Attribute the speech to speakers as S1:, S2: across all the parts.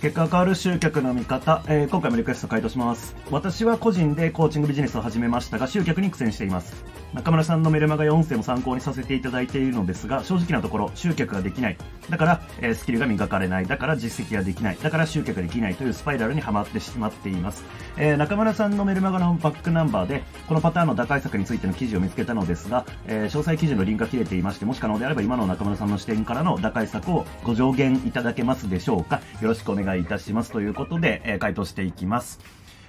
S1: 結果が変わる集客の見方、えー今回もリクエスト回答します。私は個人でコーチングビジネスを始めましたが、集客に苦戦しています。中村さんのメルマガや音声も参考にさせていただいているのですが、正直なところ、集客ができない。だから、えスキルが磨かれない。だから実績ができない。だから集客できないというスパイラルにはまってしまっています。えー中村さんのメルマガのバックナンバーで、このパターンの打開策についての記事を見つけたのですが、えー詳細記事のリンクが切れていまして、もし可能であれば今の中村さんの視点からの打開策をご上限いただけますでしょうかよろしくお願いいたします。ということで、えー回答していきます。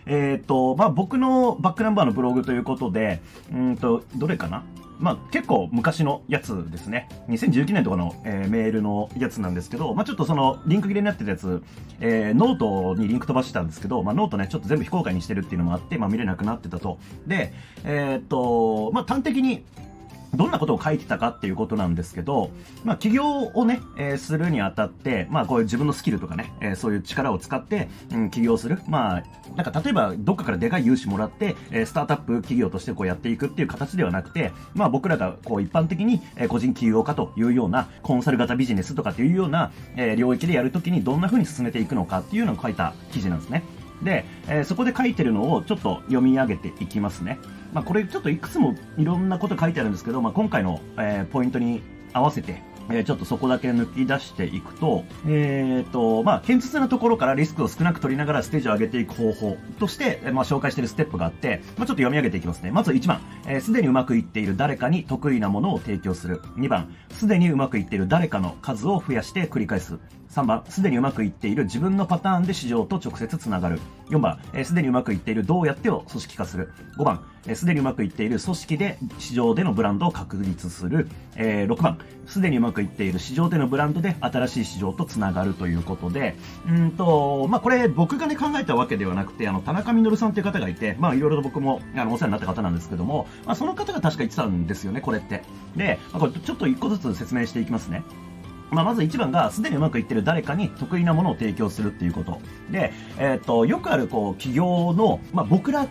S1: えっ、と、まあ、僕のバックナンバーのブログということで、うんと、どれかな？まあ、結構昔のやつですね。2019年とかの、えーメールのやつなんですけど、まあ、ちょっとその、リンク切れになってたやつ、えーノートにリンク飛ばしてたんですけど、まあ、ノートね、ちょっと全部非公開にしてるっていうのもあって、まあ、見れなくなってたと。で、えっ、と、まあ、端的に、どんなことを書いてたかっていうことなんですけど、まあ、起業をね、えーするにあたって、まあ、こういう自分のスキルとかね、えーそういう力を使って、うん、起業する。まあ、なんか例えば、どっかからでかい融資もらって、えースタートアップ企業としてこうやっていくっていう形ではなくて、まあ、僕らがこう一般的に、えー個人起業家というような、コンサル型ビジネスとかっていうような、えー領域でやるときにどんな風に進めていくのかっていうのを書いた記事なんですね。で、えーそこで書いてるのをちょっと読み上げていきますね。まあ、これちょっといくつもいろんなこと書いてあるんですけど、まあ、今回の、えーポイントに合わせて、えーちょっとそこだけ抜き出していくと、えーと、まあ、堅実なところからリスクを少なく取りながらステージを上げていく方法として、えーまあ、紹介しているステップがあって、まあ、ちょっと読み上げていきますね。まず1番、えーすでにうまくいっている誰かに得意なものを提供する。2番、すでにうまくいっている誰かの数を増やして繰り返す。3番、すでにうまくいっている自分のパターンで市場と直接つながる。4番、えーすでにうまくいっているどうやってを組織化する。5番、えーすでにうまくいっている組織で市場でのブランドを確立する。えー6番、すでにうまくいっている市場でのブランドで新しい市場とつながるということで、うんと、まあ、これ僕がね考えたわけではなくて、あの、田中実さんという方がいて、まあ、いろいろと僕も、あの、お世話になった方なんですけども、まあ、その方が確か言ってたんですよね、これって。で、まあ、これちょっと一個ずつ説明していきますね。まあ、まず一番が、すでにうまくいってる誰かに得意なものを提供するっていうこと。で、えっ、と、よくある、こう、企業の、まあ、僕ら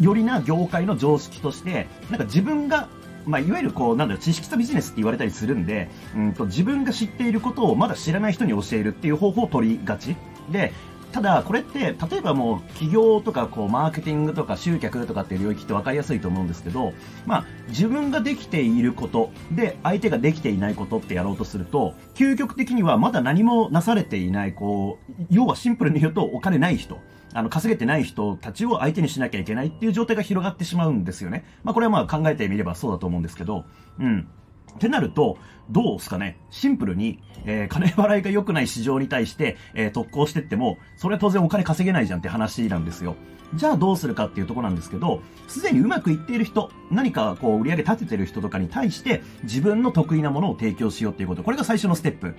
S1: よりな業界の常識として、なんか自分が、まあ、いわゆるこう、なんだろ、知識とビジネスって言われたりするんで、うんと、自分が知っていることをまだ知らない人に教えるっていう方法を取りがち。で、ただ、これって、例えばもう、企業とか、こう、マーケティングとか、集客とかっていう領域って分かりやすいと思うんですけど、まあ、自分ができていることで、相手ができていないことってやろうとすると、究極的にはまだ何もなされていない、こう、要はシンプルに言うと、お金ない人。あの、稼げてない人たちを相手にしなきゃいけないっていう状態が広がってしまうんですよね。まあ、これはまあ考えてみればそうだと思うんですけど、うん。ってなると、どうですかねシンプルに、えー金払いが良くない市場に対して、えー特攻してっても、それは当然お金稼げないじゃんって話なんですよ。じゃあどうするかっていうとこなんですけど、すでにうまくいっている人、何かこう売り上げ立ててる人とかに対して、自分の得意なものを提供しようっていうこと。これが最初のステップ。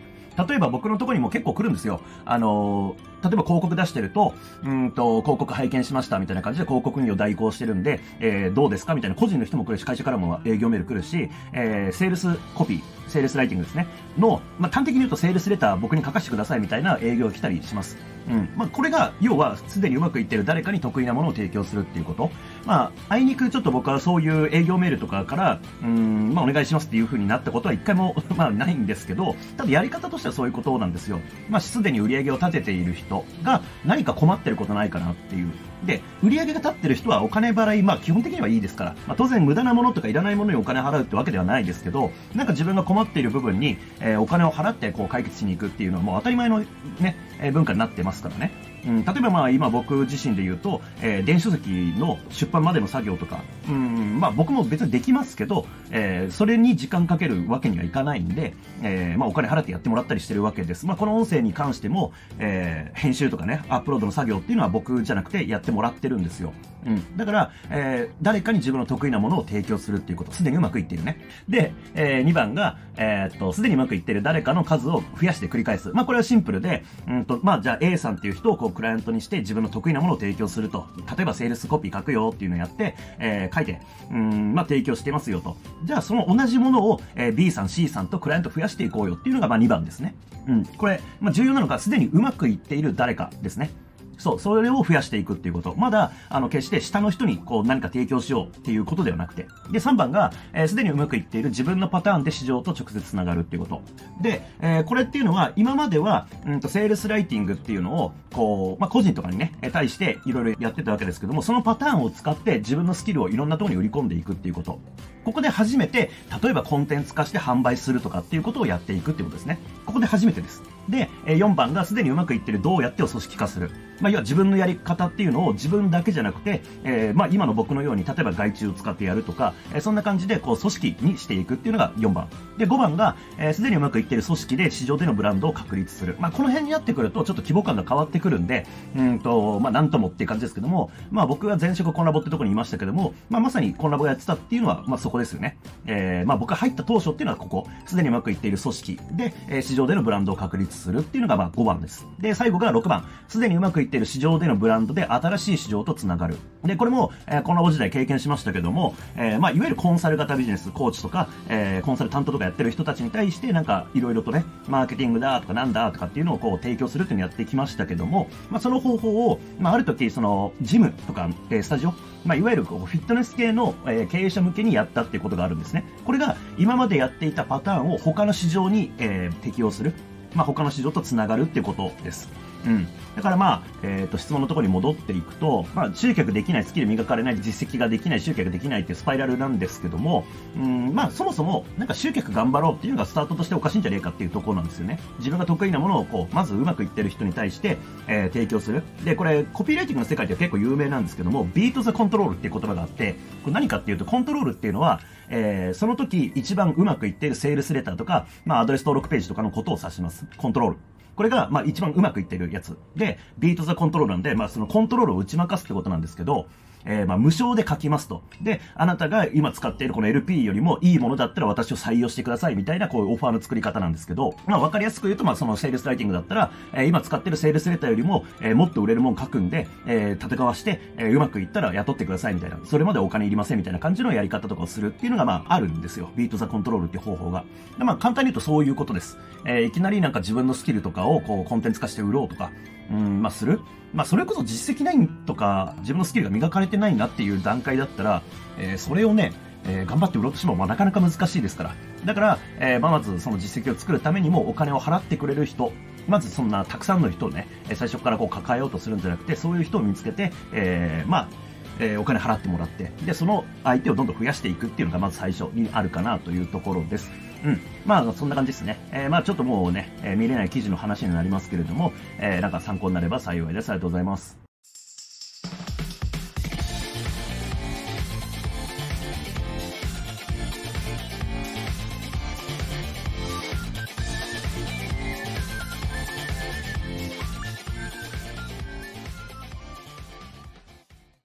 S1: 例えば僕のとこにも結構来るんですよ。あのー例えば広告出してると、うんと、広告拝見しましたみたいな感じで広告運用代行してるんで、えーどうですかみたいな個人の人も来るし、会社からも営業メール来るし、えーセールスコピー、セールスライティングですね。の、まあ、端的に言うとセールスレター僕に書かせてくださいみたいな営業が来たりします。うん。まあ、これが、要は、すでにうまくいってる誰かに得意なものを提供するっていうこと。まあ、あいにくちょっと僕はそういう営業メールとかから、うん、まあ、お願いしますっていう風になったことは一回も、まあ、ないんですけど、ただやり方としてはそういうことなんですよ。まあ、すでに売り上げを立てている人が何か困ってることないかなっていう。で、売り上げが立ってる人はお金払い、まあ基本的にはいいですから、まあ当然無駄なものとかいらないものにお金払うってわけではないですけど、なんか自分が困っている部分に、えーお金を払ってこう解決しに行くっていうのはもう当たり前のね、え文化になってますからね。うん、例えばまあ今僕自身で言うと、えー電子書籍の出版までの作業とか、うん、まあ僕も別にできますけど、えーそれに時間かけるわけにはいかないんで、えーまあお金払ってやってもらったりしてるわけです。まあこの音声に関しても、え編集とかね、アップロードの作業っていうのは僕じゃなくてやってもらってるんですよ。うん。だから、えー誰かに自分の得意なものを提供するっていうこと、すでにうまくいっているね。で、え2番が、えーっと、すでにうまくいっている誰かの数を増やして繰り返す。まあこれはシンプルで、うんと、まあじゃあ A さんっていう人をこうクライアントにして自分の得意なものを提供すると。例えばセールスコピー書くよっていうのをやって、えー書いて、うん、まあ提供してますよと。じゃあその同じものを、えー B さん、C さんとクライアント増やしていこうよっていうのがまあ2番ですね。うん。これ、まあ重要なのがすでにうまくいっている誰かですね。そう、それを増やしていくっていうこと。まだ、あの、決して下の人にこう何か提供しようっていうことではなくて。で、3番が、えー、すでにうまくいっている自分のパターンで市場と直接つながるっていうこと。で、えー、これっていうのは、今までは、うんと、セールスライティングっていうのを、こう、まあ、個人とかにね、対していろいろやってたわけですけども、そのパターンを使って自分のスキルをいろんなところに売り込んでいくっていうこと。ここで初めて、例えばコンテンツ化して販売するとかっていうことをやっていくっていうことですね。ここで初めてです。で、4番がすでにうまくいってるどうやってを組織化する。まあ、要は自分のやり方っていうのを自分だけじゃなくて、えー、まあ、今の僕のように、例えば外注を使ってやるとか、えー、そんな感じで、こう、組織にしていくっていうのが4番。で、5番が、えー、すでにうまくいってる組織で市場でのブランドを確立する。まあ、この辺になってくると、ちょっと規模感が変わってくるんで、うんと、まあ、なんともっていう感じですけども、まあ、僕は前職コンラボってとこにいましたけども、まあ、まさにコンラボやってたっていうのは、まあ、そこですよね。えー、まあ、僕が入った当初っていうのはここ、すでにうまくいっている組織で、えー、市場でのブランドを確立するっていうのが、まあ、5番です。で、最後が6番、すでにうまくいっている市場でのブランドで新しい市場とつながる。で、これも、えー、コンラボ時代経験しましたけども、えー、まあ、いわゆるコンサル型ビジネス、コーチとか、えー、コンサル担当とかやってる人たちに対して、なんか、いろいろとね、マーケティングだとかなんだとかっていうのをこう提供するっていうのをやってきましたけども、まあ、その方法を、まあ、ある時、その、ジムとか、え、スタジオ、まあ、いわゆるこうフィットネス系の、え、経営者向けにやったっていうことがあるんですね。これが今までやっていたパターンを他の市場に、え、適用する。まあ、他の市場とつながるっていうことです。うん。だからまあ、えっ、ー、と、質問のところに戻っていくと、まあ、集客できない、スキル磨かれない、実績ができない、集客できないっていうスパイラルなんですけども、うん、まあ、そもそも、なんか集客頑張ろうっていうのがスタートとしておかしいんじゃねえかっていうところなんですよね。自分が得意なものを、こう、まずうまくいってる人に対して、えー、提供する。で、これ、コピーライティングの世界では結構有名なんですけども、 beat the control っていう言葉があって、これ何かっていうと、コントロールっていうのは、えー、その時一番うまくいっているセールスレターとか、まあ、アドレス登録ページとかのことを指します。コントロール。これが、まあ、一番うまくいってるやつ。で、 beat the control なんで、まあ、そのコントロールを打ち負かすってことなんですけど、えー、まあ、無償で書きますと。で、あなたが今使っているこの LP よりもいいものだったら私を採用してくださいみたいなこういうオファーの作り方なんですけど、まあ、わかりやすく言うと、まあ、そのセールスライティングだったら、えー、今使ってるセールスレターよりも、えー、もっと売れるもん書くんで、えー、戦わして、えー、うまくいったら雇ってくださいみたいな、それまでお金いりませんみたいな感じのやり方とかをするっていうのが、まあ、あるんですよ。 beat the control っていう方法が。でまあ、簡単に言うとそういうことです。えー、いきなりなんか自分のスキルとかをこうコンテンツ化して売ろうとか、うん、まあ、する？まあ、それこそ実績ないとか、自分のスキルが磨かれてないなっていう段階だったら、えー、それをね、えー、頑張って売ろうとしても、まあ、なかなか難しいですから。だから、えー、まあ、まずその実績を作るためにもお金を払ってくれる人、まずそんなたくさんの人をね、最初からこう抱えようとするんじゃなくて、そういう人を見つけて、えー、まあ、えー、お金払ってもらって、で、その相手をどんどん増やしていくっていうのがまず最初にあるかなというところです。うん。まあ、そんな感じですね。えー、まあ、ちょっともうね、えー、見れない記事の話になりますけれども、えー、なんか参考になれば幸いです。ありがとうございます。